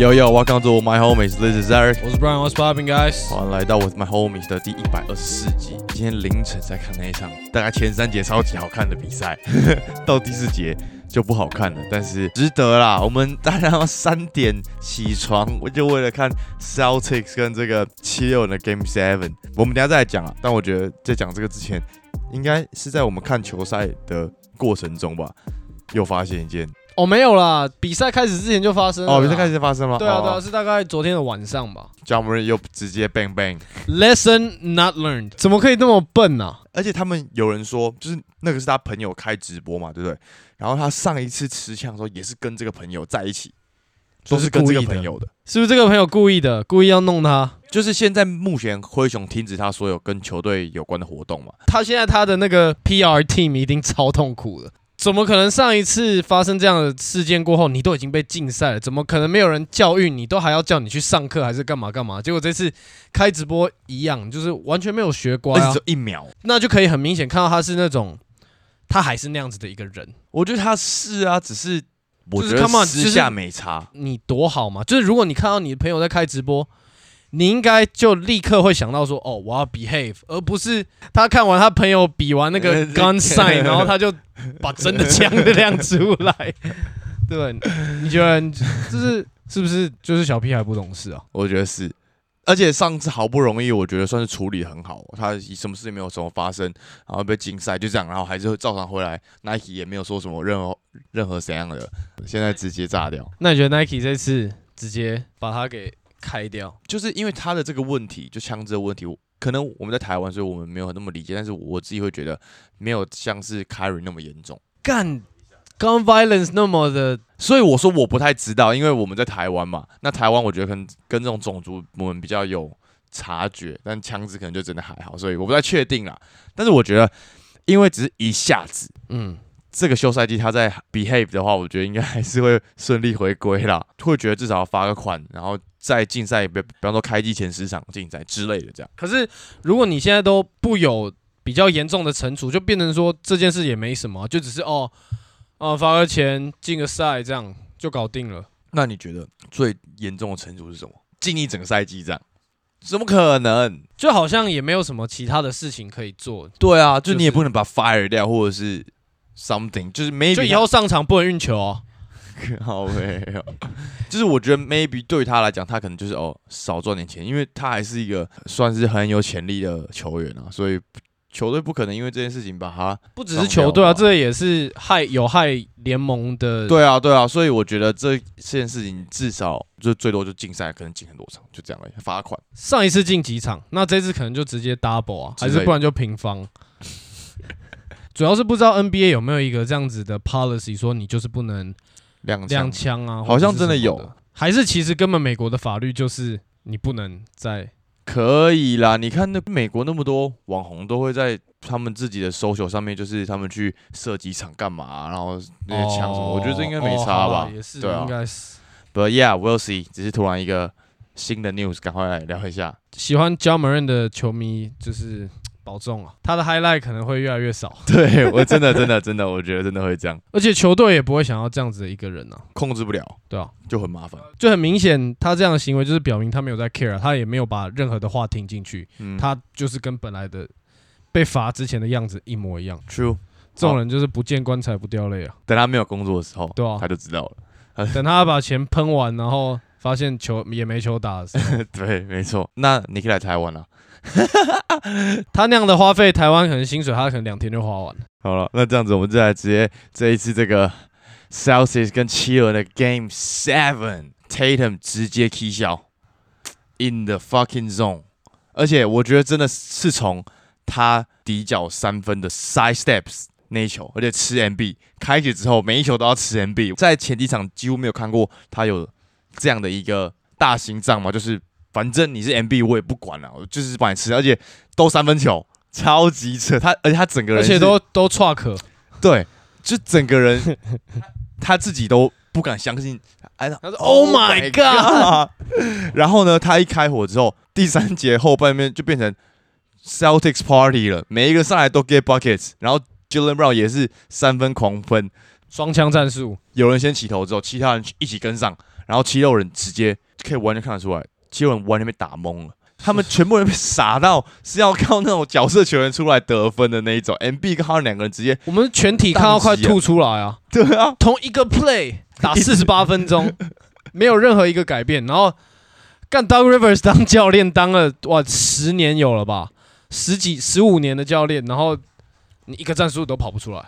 Yo yo, welcome to my homies. This is Eric. 我是 Brian, What's popping, guys？欢迎，来到 With My Homies 的第一百二十四集。今天凌晨在看那一场，大概前三节超级好看的比赛，到第四节就不好看了，但是值得啦。我们大家要三点起床，我就为了看 Celtics 跟这个七六人的 Game Seven。我们等下再来讲啊，但我觉得在讲这个之前，应该是在我们看球赛的过程中吧，又发现一件哦，没有啦，比赛开始之前就发生了啦。哦，比赛开始就发生了，对啊，对啊，哦是大概昨天的晚上吧。，John Moran 又直接 bang bang。Lesson not learned，怎么可以那么笨啊？而且他们有人说，就是那个是他朋友开直播嘛，对不对？然后他上一次持枪的时候也是跟这个朋友在一起，都是是跟这个朋友的。是不是这个朋友故意的，故意要弄他？就是现在目前灰熊停止他所有跟球队有关的活动嘛，他现在他的那个 PR team 一定超痛苦的。怎么可能上一次发生这样的事件过后，你都已经被禁赛了？怎么可能没有人教育你，都还要叫你去上课还是干嘛干嘛？结果这次开直播一样，就是完全没有学乖只，有一秒。那就可以很明显看到他是那种，他还是那样子的一个人。我觉得他是啊，只是我就是觉得私下没差。你多好嘛！就是如果你看到你的朋友在开直播，你应该就立刻会想到说，哦，我要 behave，而不是他看完他朋友比完那个 gun sign，然后他就把真的枪的亮出来。对，你觉得就是是不是就是小屁孩不懂事啊？我觉得是，而且上次好不容易，我觉得算是处理很好，他什么事情没有什么发生，然后被禁赛就这样，然后还是会照常回来，Nike 也没有说什么任何任何怎样的，现在直接炸掉，那你觉得 Nike 这次直接把他给开掉？就是因为他的这个问题，就枪支的问题。可能我们在台湾，所以我们没有那么理解，但是我自己会觉得没有像是 Carry 那么严重，干 gun violence 那么的所以我说我不太知道，因为我们在台湾嘛，那台湾我觉得可能跟这种种族我们比较有察觉，但枪支可能就真的还好，所以我不太确定啦。但是我觉得，因为只是一下子，嗯。这个休赛季他在 behave 的话，我觉得应该还是会顺利回归啦，会觉得至少要发个款，然后在竞赛，比比方说开机前十场竞赛之类的这样。可是如果你现在都不有比较严重的惩处，就变成说这件事也没什么，就只是哦，哦发个钱进个赛这样就搞定了。那你觉得最严重的惩处是什么？禁一整个赛季这样？怎么可能？就好像也没有什么其他的事情可以做，对啊，就就是你也不能把 fire 掉，或者是 something，就是 maybe 就以后上场不能运球哦。好没有，就是我觉得 maybe 对他来讲，他可能就是哦少赚点钱，因为他还是一个算是很有潜力的球员啊，所以球队不可能因为这件事情把他。不只是球队啊，这也是害有害联盟的。，对啊，对啊，所以我觉得这这件事情至少就最多就禁赛，可能禁很多场，就这样而已，罚款。上一次进几场，那这次可能就直接 double 啊，还是不然就平方。主要是不知道 NBA 有没有一个这样子的 policy，说你就是不能两两枪枪啊，好像真的有还是其实根本美国的法律就是你不能在可以啦，你看那美国那么多网红都会在他们自己的 social 上面，就是他们去射击场干嘛，然后那些枪什么，我觉得这应该没差吧啦？也是，对啊应该是 But yeah, we'll see。只是突然一个新的 news，赶快来聊一下。喜欢 j a m a r n 的球迷就是保重啊，他的 highlight 可能会越来越少，对我真的真的真的，我觉得真的会这样，而且球队也不会想要这样子的一个人啊，控制不了，对啊，就很麻烦。就很明显，他这样的行为就是表明他没有在 care，、啊、他也没有把任何的话听进去，嗯，他就是跟本来的被罚之前的样子一模一样。true。这种人就是不见棺材不掉泪啊，等他没有工作的时候，对啊他就知道了。等他把钱喷完，然后发现球也没球打的时候，对，没错。那你可以来台湾了。他那样的花费，台湾可能薪水他可能两天就花完了。好了，那这样子我们就来直接这一次这个 Celtics 跟七人的 Game Seven，Tatum 直接 K 笑 in the fucking zone，而且我觉得真的是从他底角三分的 side steps 那一球，而且吃 MB 开局之后每一球都要吃 MB，在前几场几乎没有看过他有这样的一个大心脏嘛，就是反正你是 MB 我也不管了，我就是把你吃，而且都三分球，超级扯，他而且他整个人而且都都 truck，对，就整个人 他自己都不敢相信，哎，他说 Oh my god！然后呢，他一开火之后，第三节后半面就变成 Celtics Party 了，每一个上来都 get buckets，然后 Jalen Brown 也是三分狂喷，双枪战术，有人先起头之后，其他人一起跟上，然后七六人直接可以完全看得出来，七六人完全被打懵了。他们全部人被傻到是要靠那种角色球员出来得分的那一种，MB 跟他们两个人直接我们全体看到快吐出来啊！对啊，同一个 play 打 四十八分钟，没有任何一个改变。然后干 Doug Rivers 当教练当了哇十年有了吧，十几十五年的教练，然后你一个战术都跑不出来。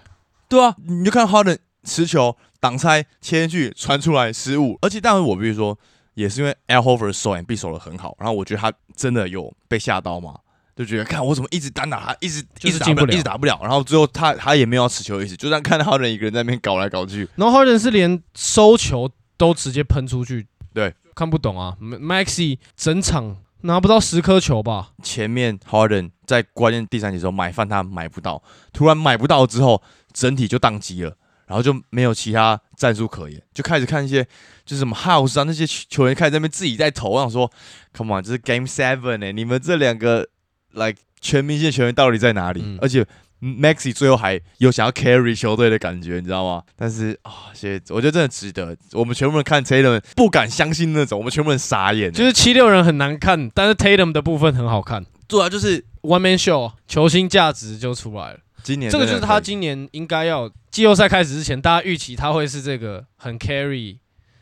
对啊，你就看 Harden 持球挡拆切进去传出来失误，而且但是我比如说。也是因为 Al Horford 守 M B 守的很好，然后我觉得他真的有被吓到嘛，就觉得看我怎么一直单打他，一直一直进不了，一直打不了，然后最后他他也没有要持球意思，就这样看到 Harden 一个人在那边搞来搞去，然后 Harden 是连收球都直接喷出去，对，看不懂啊，Maxi 整场拿不到十颗球吧？前面 Harden 在关键第三节时候买饭他买不到，突然买不到之后，整体就宕机了。然后就没有其他战术可言，就开始看一些就是什么 House 啊那些球员开始在那边自己在投，我想说，Come on，这是 Game Seven 哎，你们这两个 like 全明星球员到底在哪里？而且 Maxi 最后还有想要 carry 球队的感觉，你知道吗？但是啊，谢我觉得真的值得，我们全部人看 Tatum 不敢相信那种，我们全部人傻眼，就是七六人很难看，但是 Tatum 的部分很好看，对啊，就是 One Man Show，球星价值就出来了。今年这个就是他今年应该要季后赛开始之前，大家预期他会是这个很 carry、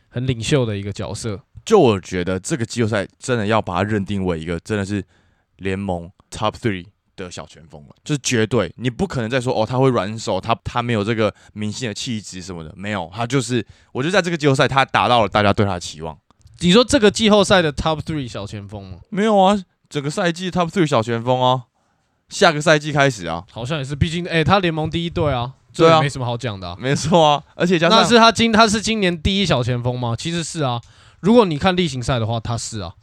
很领袖的一个角色。就我觉得这个季后赛真的要把他认定为一个真的是联盟 top three 的小前锋了，就是绝对你不可能再说哦他会软手，他他没有这个明星的气质什么的，没有，他就是我觉得在这个季后赛他达到了大家对他的期望。你说这个季后赛的 top three 小前锋吗？没有啊，整个赛季 top three 小前锋啊。下个赛季开始啊，好像也是，毕竟哎，他联盟第一队啊，对啊，没什么好讲的，没错啊，而且加上那是他今他是今年第一小前锋吗？其实是啊，如果你看例行赛的话，他是啊，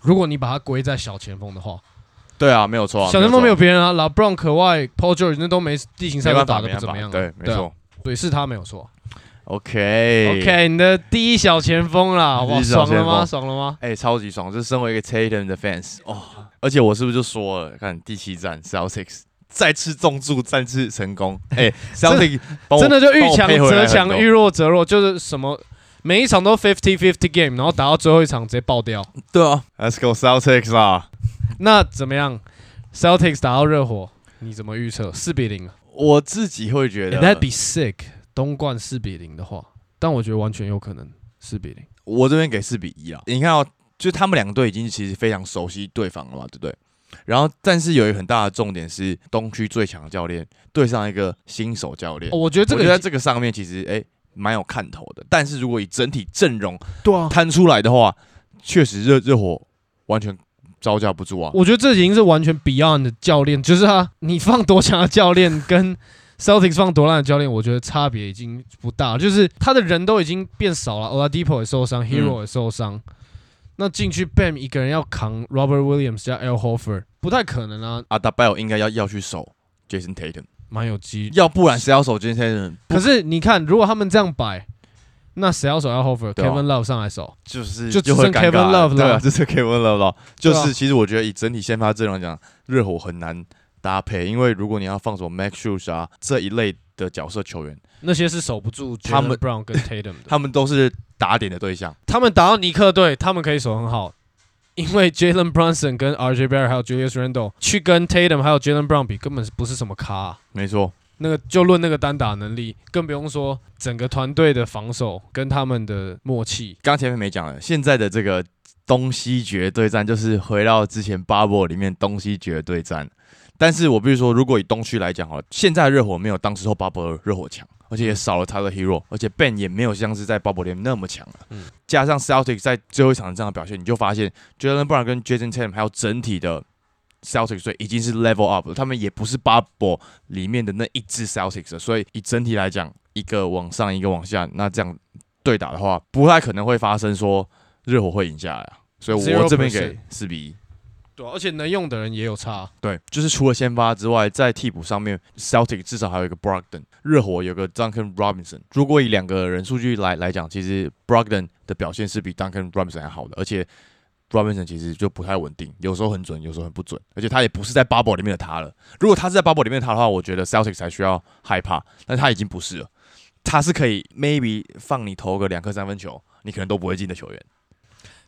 如果你把他归在小前锋的话，对啊，没有错，小前锋没有别人啊，老 Brown 可外 Paul George 那都没例行赛都打的不怎么样，对，没错，对，是他没有错。OK OK，你的第一小前锋啦，哇，爽了吗？爽了吗？哎，超级爽！就是身为一个 Tatum 的 fans 哦，而且我是不是就说了，看第七战 Celtics 再次重注，再次成功。哎，Celtics 真的就遇强则强，遇弱则弱，就是什么每一场都 fifty fifty game，然后打到最后一场直接爆掉。对啊，Let's go Celtics 啊！那怎么样？Celtics 打到热火，你怎么预测？四比零？我自己会觉得 That be sick。东冠四比零的话，但我觉得完全有可能四比零。我这边给四比一啊！你看哦，就他们两队已经其实非常熟悉对方了嘛，对不对？然后，但是有一个很大的重点是，东区最强的教练对上一个新手教练。我觉得这个在这个上面其实哎蛮有看头的。但是如果以整体阵容对啊摊出来的话，确实热热火完全招架不住啊！我觉得这已经是完全 Beyond 的教练，就是他你放多强的教练跟。Celtics 放多烂的教练，我觉得差别已经不大，就是他的人都已经变少了，Oladipo 也受伤，Hero 也受伤，那进去 Bam 一个人要扛 Robert Williams 加 Al Horford 不太可能啊。阿达拜尔应该要要去守 Jason Tatum，蛮有机，要不然谁要守 Jason Tatum？可是你看，如果他们这样摆，那谁要守 Al Horford？Kevin Love 上来守，就是就只剩 Kevin Love 了，对啊，就是 Kevin Love 了。就是其实我觉得以整体先发阵容来讲，热火很难。搭配，因为如果你要放什么 Max Shoes 啊这一类的角色球员，那些是守不住他们 Brown 跟 Tatum 的，他们都是打点的对象。他们打到尼克队，他们可以守很好，因为 Jalen Brunson 跟 RJ Barrett 还有 Julius Randle 去跟 Tatum 还有 Jalen Brown 比，根本不是什么咖。没错，那个就论那个单打能力，更不用说整个团队的防守跟他们的默契。刚前面没讲了，现在的这个东西决对战就是回到之前 Bubble 里面东西决对战。但是我必须说，如果以东区来讲哈，现在热火没有当时候巴博尔热火强，而且也少了他的 hero，而且 Ben 也没有像是在巴博里那么强了。嗯，加上 Celtics 在最后一场这样的表现，你就发现 Jalen Brown 跟 Jason Tatum 还有整体的 Celtics 队已经是 level up 了，他们也不是巴博里面的那一支 Celtics 了。所以以整体来讲，一个往上，一个往下，那这样对打的话，不太可能会发生说热火会赢下来啊。所以我这边给四比一。对，而且能用的人也有差。对，就是除了先发之外，在替补上面，Celtic 至少还有一个 Brogdon，热火有个 Duncan Robinson。如果以两个人数据来来讲，其实 Brogdon 的表现是比 Duncan Robinson 还好的，而且 Robinson 其实就不太稳定，有时候很准，有时候很不准，而且他也不是在 Bubble 里面的他了。如果他是在 Bubble 里面的他的话，我觉得 Celtic 才需要害怕，但他已经不是了。他是可以 maybe 放你投个两颗三分球，你可能都不会进的球员。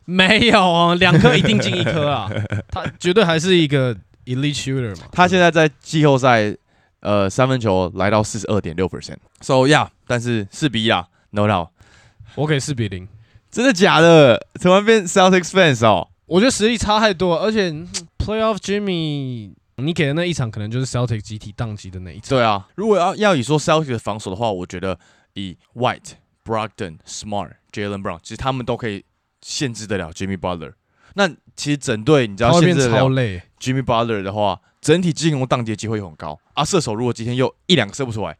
没有哦，两颗一定进一颗啊，他绝对还是一个 elite shooter 嘛。他现在在季后赛，呃，三分球来到四十二点六 percent。So yeah，但是四比一啊，no doubt。我给四比零，真的假的？怎么变 Celtics fans 哦？我觉得实力差太多了，而且嗯 playoff Jimmy，你给的那一场可能就是 Celtic 集体宕机的那一场。对啊，如果要要以说 Celtics 的防守的话，我觉得以 White、Brogdon、Smart、Jalen Brown，其实他们都可以限制得了 Jimmy Butler。那其实整队你只要他会变限制得了超累。Jimmy Butler 的话，整体进攻当节机会很高啊。射手如果今天又一两个射不出来，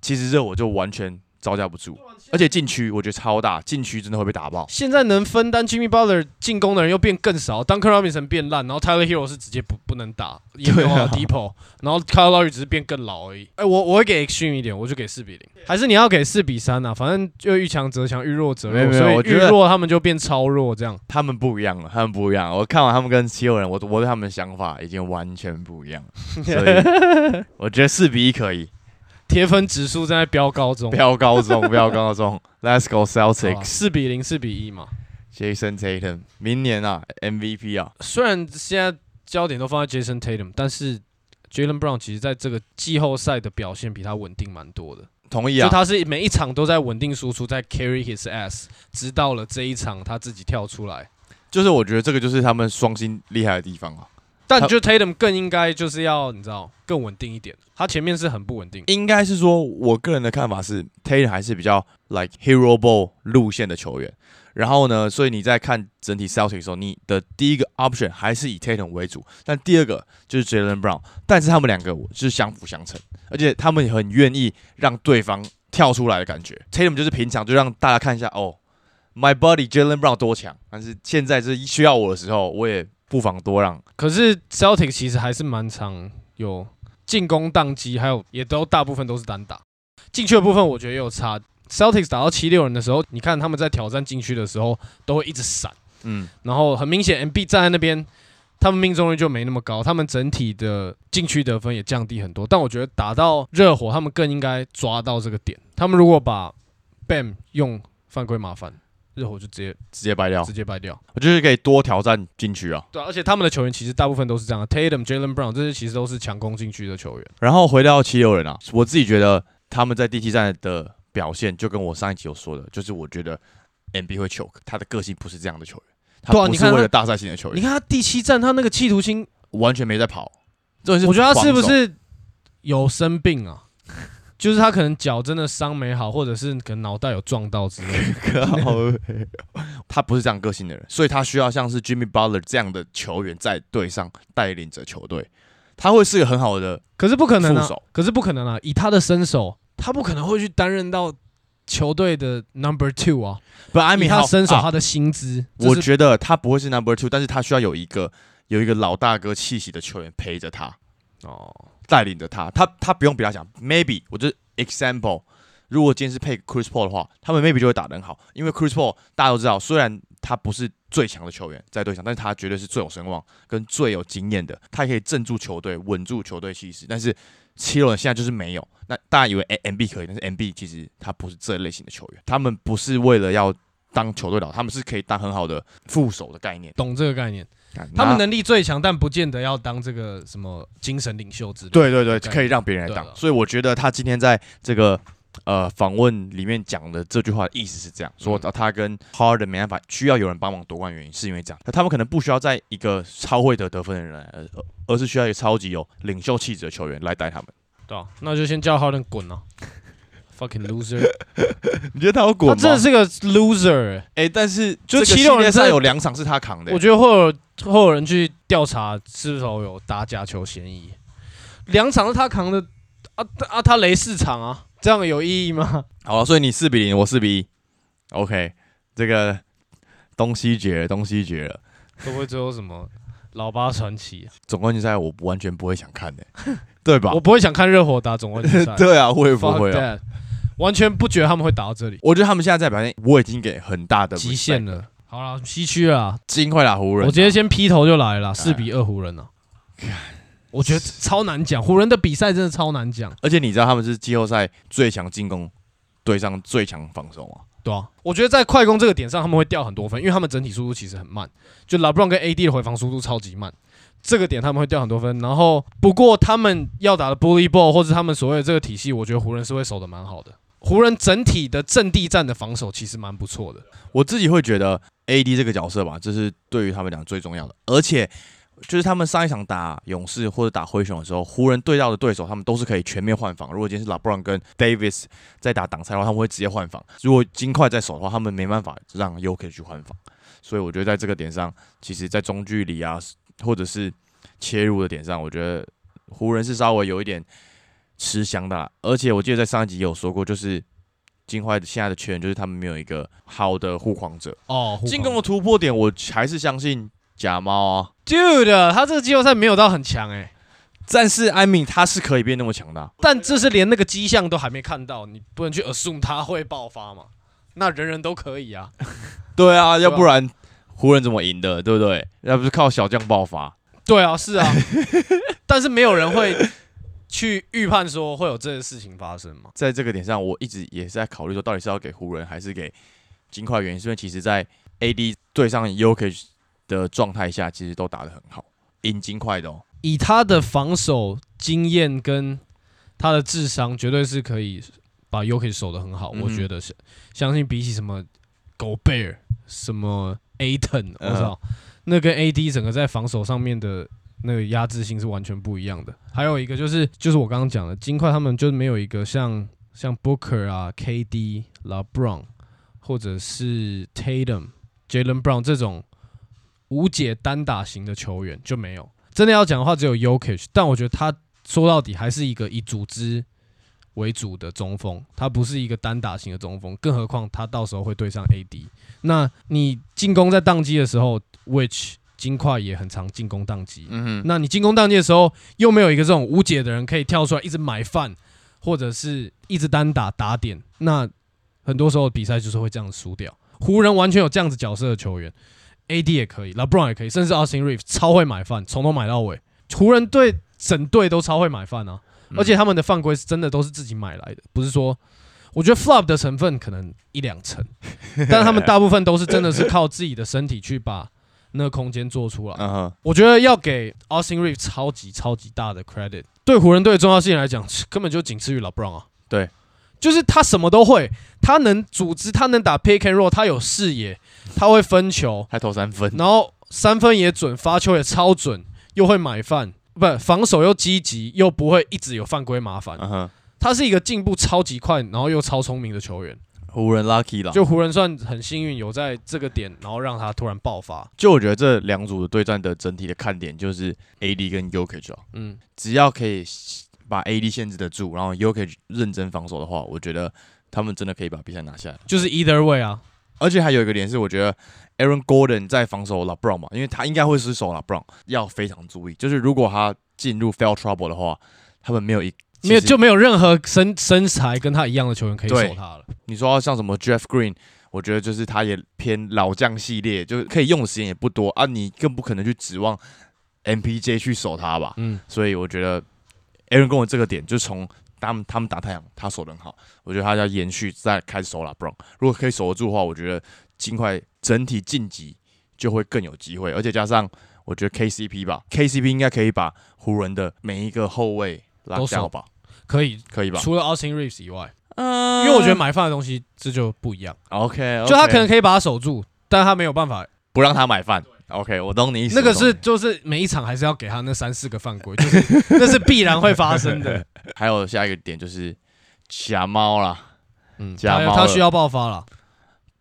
其实热火就完全招架不住。而且禁区我觉得超大，禁区真的会被打爆。现在能分担 Jimmy Butler 进攻的人又变更少，Duncan Robinson 变烂，然后 Tyler Hero 是直接不不能打，也没有 Depot，然后 Kyle Lowry 只是变更老而已。哎、我我会给 extreme 一点，我就给四比零，还是你要给四比三啊？反正就遇强则强，遇弱则弱，所以我觉得遇弱他们就变超弱这样。他们不一样了，他们不一样。我看完他们跟七六人，我我对他们的想法已经完全不一样了。所以 我觉得四比一可以，铁粉指数正在飙高中，飙高中，飙高中。Let's go Celtics。四比零，四比一嘛。Jason Tatum，明年啊 MVP 啊，虽然现在焦点都放在 Jason Tatum，但是 Jalen Brown 其实在这个季后赛的表现比他稳定蛮多的。同意啊。就他是每一场都在稳定输出，在 carry his ass，直到了这一场他自己跳出来。就是我觉得这个就是他们双星厉害的地方啊。他但就 Tatum 更应该就是要你知道更稳定一点，他前面是很不稳定。应该是说，我个人的看法是，Tatum 还是比较 like hero ball 路线的球员。然后呢，所以你在看整体 Celtics 的时候，你的第一个 option 还是以 Tatum 为主，但第二个就是 Jalen Brown。但是他们两个就是相辅相成，而且他们也很愿意让对方跳出来的感觉。Tatum 就是平常就让大家看一下哦，My buddy Jalen Brown 多强，但是现在是需要我的时候，我也不妨多让。可是 Celtic 其实还是蛮常有进攻宕机，还有也都大部分都是单打。进去的部分我觉得也有差。Celtics 打到七六人的时候，你看他们在挑战禁区的时候都会一直闪，嗯，然后很明显 MB 站在那边，他们命中率就没那么高，他们整体的禁区得分也降低很多。但我觉得打到热火，他们更应该抓到这个点。他们如果把 Bam 用犯规麻烦，热火就直接直接掰掉直。接掰掉。我就是可以多挑战禁区啊。对啊、而且他们的球员其实大部分都是这样，Tatum、Jalen Brown 这些其实都是强攻禁区的球员。然后回到七六人啊，我自己觉得他们在第七战的表现，就跟我上一集有说的，就是我觉得 MB 会 choke，他的个性不是这样的球员，他对啊你看他不是为了大赛型的球员，你看他第七战，他那个企图心，完全没在跑。这是我觉得他是不是有生病啊？就是他可能脚真的伤没好，或者是可能脑袋有撞到之类的。他不是这样个性的人，所以他需要像是 Jimmy Butler 这样的球员在队上带领着球队，他会是个很好的可是不可能啊！可是不可能啊！以他的身手，他不可能会去担任到球队的 number two 啊。不，艾以米他身手，啊他的薪资，我觉得他不会是 number two，但是他需要有一个有一个老大哥气息的球员陪着他。哦，带领着他，他他不用比他强，maybe 我就是 example，如果今天是配 Chris Paul 的话，他们 maybe 就会打得很好，因为 Chris Paul 大家都知道，虽然他不是最强的球员在队上，但是他绝对是最有声望跟最有经验的，他可以镇住球队，稳住球队气势。但是七六人现在就是没有，那大家以为 M B 可以，但是 M B 其实他不是这类型的球员，他们不是为了要当球队老，他们是可以当很好的副手的概念。懂这个概念。干他们能力最强，但不见得要当这个什么精神领袖之类的。对对对，可以让别人来，当。所以我觉得他今天在这个呃访问里面讲的这句话的意思是这样，说嗯。他跟 Harden 没办法，需要有人帮忙夺冠，原因是因为这样，那他们可能不需要在一个超会得得分的人来，而而是需要一个超级有领袖气质的球员来带他们。对啊，那就先叫 Harden 滚啊！Fucking loser，你觉得他有他滚吗？真的是个 loser 欸、哎、但是就这个七六人赛有两场是他扛的、欸我觉得会有会有人去调查是否有打假球嫌疑。两场是他扛的啊啊，他雷四场啊，这样有意义吗？好了，所以你四比零，我四比一，OK，这个东西决了，东西决了。会不会最后什么老八传奇、啊？总冠军赛我完全不会想看的、对吧我？不会想看热火打总冠军赛 对啊，我也不 Fuck 会啊。that，完全不觉得他们会打到这里，我觉得他们现在在表现，我已经给很大的极限了。好了，西区了啊，金快打湖人啊、我直接先劈头就来了啦，四比二湖人啊。我觉得超难讲，湖人的比赛真的超难讲。而且你知道他们是季后赛最强进攻对上最强防守啊。对啊，我觉得在快攻这个点上他们会掉很多分，因为他们整体速度其实很慢，就 LeBron 跟 AD 的回防速度超级慢，这个点他们会掉很多分。然后不过他们要打的 Bully Ball 或者他们所谓的这个体系，我觉得湖人是会守的蛮好的。湖人整体的阵地战的防守其实蛮不错的。我自己会觉得 AD 这个角色吧，这是对于他们俩最重要的，而且就是他们上一场打勇士或者打灰熊的时候，湖人对到的对手，他们都是可以全面换防。如果今天是 LeBron 跟 Davis 在打挡拆的话，他们会直接换防；如果金块在守的话，他们没办法让 UK 去换防。所以我觉得在这个点上，其实在中距离啊，或者是切入的点上，我觉得湖人是稍微有一点吃香的啦。而且我记得在上一集也有说过，就是金块现在的缺点就是他们没有一个好的护框者。哦，进攻的突破点，我还是相信假猫啊。Dude，他这个季后赛没有到很强诶、但是艾米他是可以变那么强的啊、但这是连那个迹象都还没看到，你不能去 assume 他会爆发嘛？那人人都可以啊。对啊，对啊要不然湖人怎么赢的？对不对？要不是靠小将爆发。对啊，是啊，但是没有人会去预判说会有这个事情发生吗？在这个点上，我一直也是在考虑说，到底是要给湖人还是给金块？原因是因为其实，在 AD 对上 UK 的状态下，其实都打得很好，赢金块的哦。以他的防守经验跟他的智商，绝对是可以把 y o k i 守得很好。嗯我觉得是，相信比起什么狗贝尔、什么 Aton，我嗯操，那跟 AD 整个在防守上面的那个压制性是完全不一样的。还有一个就是，就是我刚刚讲的，金块他们就没有一个像像 Booker 啊、KD、LeBron 或者是 Tatum、Jalen Brown 这种无解单打型的球员就没有。真的要讲的话，只有 Yokich，但我觉得他说到底还是一个以组织为主的中锋，他不是一个单打型的中锋，更何况他到时候会对上 AD。那你进攻在宕机的时候，which 金块也很常进攻宕机，嗯哼，那你进攻宕机的时候，又没有一个这种无解的人可以跳出来一直买饭，或者是一直单打打点，那很多时候比赛就是会这样输掉。湖人完全有这样子角色的球员，AD 也可以，LeBron 也可以，甚至 Austin Reeves 超会买饭，从头买到尾。湖人队整队都超会买饭啊，嗯而且他们的犯规是真的都是自己买来的，不是说。我觉得 flop 的成分可能一两成，但是他们大部分都是真的是靠自己的身体去把那个空间做出来。嗯哼，我觉得要给 Austin Reeves 超级超级大的 credit。对湖人队的重要性来讲，根本就仅次于 LeBron 啊。对，就是他什么都会，他能组织，他能打 pick and roll，他有视野，他会分球，还投三分。然后三分也准，发球也超准，又会买饭，不防守又积极，又不会一直有犯规麻烦。嗯哼，他是一个进步超级快，然后又超聪明的球员。湖人 lucky 了。就湖人算很幸运，有在这个点，然后让他突然爆发。就我觉得这两组的对战的整体的看点就是 AD 跟 UK 哦，嗯，只要可以把 AD 限制得住，然后 Yoke 认真防守的话，我觉得他们真的可以把比赛拿下来。就是 either way 啊。而且还有一个点是，我觉得 Aaron Gordon 在防守 LeBron 嘛，因为他应该会失守 LeBron，要非常注意。就是如果他进入 foul trouble 的话，他们没有一没有就没有任何身身材跟他一样的球员可以守他了。你说像什么 Jeff Green，我觉得就是他也偏老将系列，就是可以用的时间也不多啊，你更不可能去指望 MPJ 去守他吧。嗯，所以我觉得 Aaron 跟我这个点，就从他们他们打太阳，他守得很好，我觉得他要延续再开始守 LeBron。如果可以守得住的话，我觉得尽快整体晋级就会更有机会，而且加上我觉得 KCP 吧，KCP 应该可以把湖人的每一个后卫拉掉吧，可以，可以吧？除了 Austin Reeves 以外，嗯因为我觉得买饭的东西这就不一样，OK，, 就他可能可以把他守住，但他没有办法。不让他买饭。OK，我懂你意思。那个是就是每一场还是要给他那三四个犯规，就是 那是必然会发生的。还有下一个点就是假猫啦嗯，假猫他需要爆发了。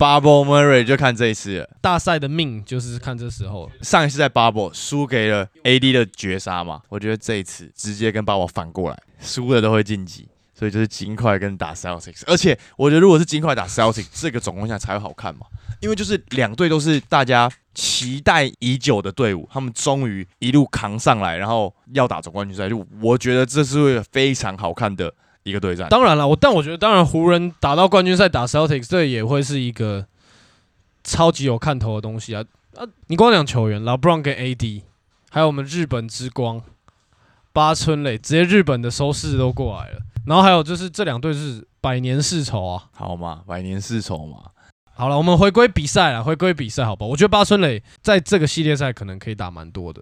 ，Bubble Murray 就看这一次了。大赛的命就是看这时候，上一次在 Bubble 输给了 AD 的绝杀嘛，我觉得这一次直接跟 Bubble 反过来，输的都会晋级，所以就是金块跟打 Celtics，而且我觉得如果是金块打 Celtics，这个总共下才会好看嘛，因为就是两队都是大家期待已久的队伍，他们终于一路扛上来，然后要打总冠军赛，就我觉得这是非常好看的一个对战。当然了，我但我觉得，当然湖人打到冠军赛打 Celtics，这也会是一个超级有看头的东西啊啊！你光讲球员，LeBron 跟 AD，还有我们日本之光八村垒，直接日本的收视都过来了。然后还有就是这两队是百年世仇啊。好嘛，百年世仇嘛。好了，我们回归比赛了，回归比赛，好吧？我觉得八村垒在这个系列赛可能可以打蛮多的，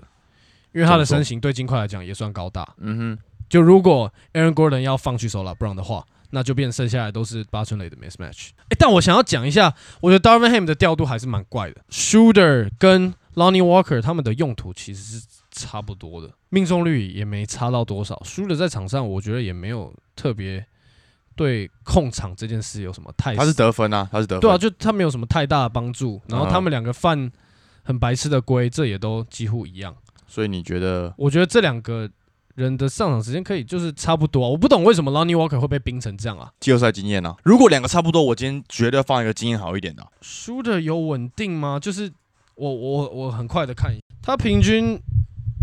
因为他的身形对金块来讲也算高大。嗯哼，就如果 Aaron Gordon 要放弃手拉 Brown 的话，那就变剩下来都是八村垒的 mismatch。哎、但我想要讲一下，我觉得 Darvin Ham 的调度还是蛮怪的。Shooter 跟 Lonnie Walker 他们的用途其实是差不多的，命中率也没差到多少。Shooter 在场上，我觉得也没有特别对控场这件事有什么太他是得分啊，他是得分。对啊，就他没有什么太大的帮助。然后嗯他们两个犯很白痴的规，这也都几乎一样。所以你觉得我觉得这两个人的上场时间可以就是差不多啊、我不懂为什么 Lonnie Walker 会被冰成这样啊季后赛经验呢、如果两个差不多，我今天绝对放一个经验好一点的啊、？Shooter 有稳定吗？就是我我我很快的看一下，他平均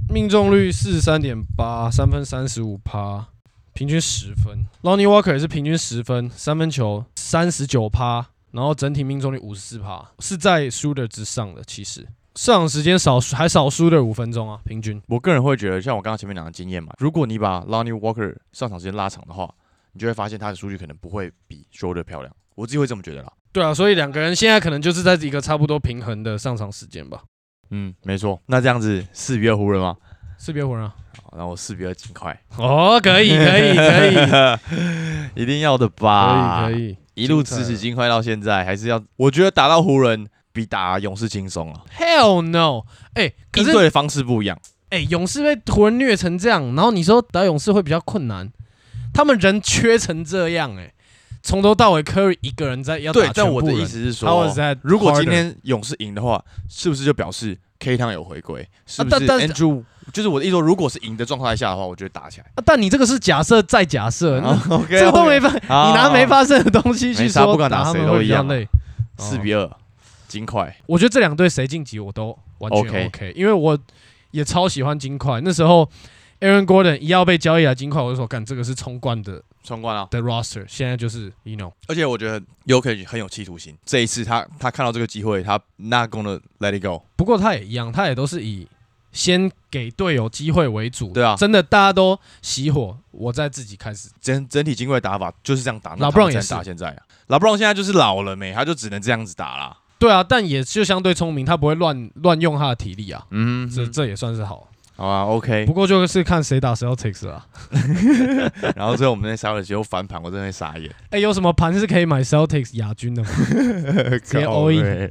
命中率四十三点八，三分三十五趴，平均十分。Lonnie Walker 也是平均十分，三分球三十九趴，然后整体命中率五十四趴，是在 Shooter 之上的。其实上场时间少还少 Shooter 五分钟啊，平均。我个人会觉得，像我刚刚前面讲的经验嘛，如果你把 Lonnie Walker 上场时间拉长的话，你就会发现他的数据可能不会比 Schroeder 漂亮。我自己会这么觉得啦。对啊，所以两个人现在可能就是在一个差不多平衡的上场时间吧。嗯，没错。那这样子四比二湖人吗？四比二湖人啊？好，那我四比二尽快，哦，可以，可以，可以，一定要的吧？可以，可以。一路支持金块到现在，还是要我觉得打到湖人比打勇士轻松啊。Hell no！哎、可是应对的方式不一样。哎、勇士被湖人虐成这样，然后你说打勇士会比较困难，他们人缺成这样、哎，从头到尾 Curry 一个人在要打对，但我的意思是说如果今天勇士赢的话，是不是就表示 K 汤有回归？是不是但但是 Andrew？就是我的意思说，如果是赢的状态下的话，我觉得打起来。啊但你这个是假设再假设，这个都没发，好你拿没发生的东西去说不管打谁都一样四比二，金块。我觉得这两队谁晋级我都完全 OK OK，, 因为我也超喜欢金块。那时候 Aaron Gordon 一要被交易来金块，我就说干这个是冲冠的冲冠啊！的 roster，现在就是 you know 而且我觉得 k 很有企图心。这一次他他看到这个机会，他 not gonna let it go。不过他也一样，他也都是以先给队友机会为主。对啊真的大家都熄火，我再自己开始。整整体金块打法就是这样打，老他 Brown 们才也是打现在啊。老布朗现在就是老了没，他就只能这样子打啦。对啊，但也就相对聪明，他不会乱乱用他的体力啊，嗯，这这也算是好。好啊，OK 不。过就是看谁打 Celtics 啊。然后最后我们那沙尔结果翻盘，我真的傻眼。哎、有什么盘是可以买 Celtics 亚军的吗？接 all in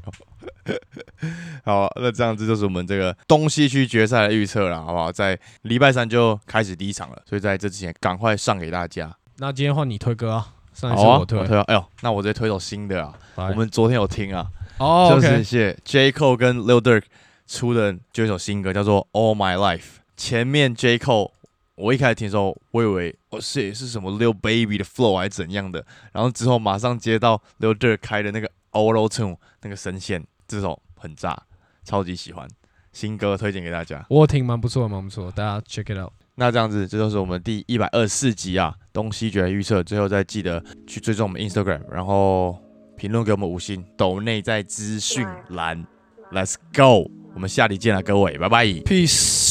好，那这样子就是我们这个东西区决赛的预测了，好不好？在礼拜三就开始第一场了，所以在这之前赶快上给大家。那今天换你推歌啊，上一次好啊，我推。推啊。哎呦，那我直接推首新的啊，我们昨天有听啊，哦就是谢 J Cole 跟 Lil Durk 出的就一首新歌，叫做 All My Life。前面 J Cole 我一开始听的时候，我以为哦是是什么 Lil Baby 的 flow 还是怎样的，然后之后马上接到 Lil Durk 开的那个 Auto Tune 那个声线，这首很炸，超级喜欢，新歌推荐给大家。我有听蛮不错，蛮不错，大家 check it out。那这样子，这就是我们第一百二十四集啊，东西决预测。最后再记得去追踪我们 Instagram，然后评论给我们五星，抖内在资讯栏。Let's go，我们下集见了，各位，拜拜。Peace。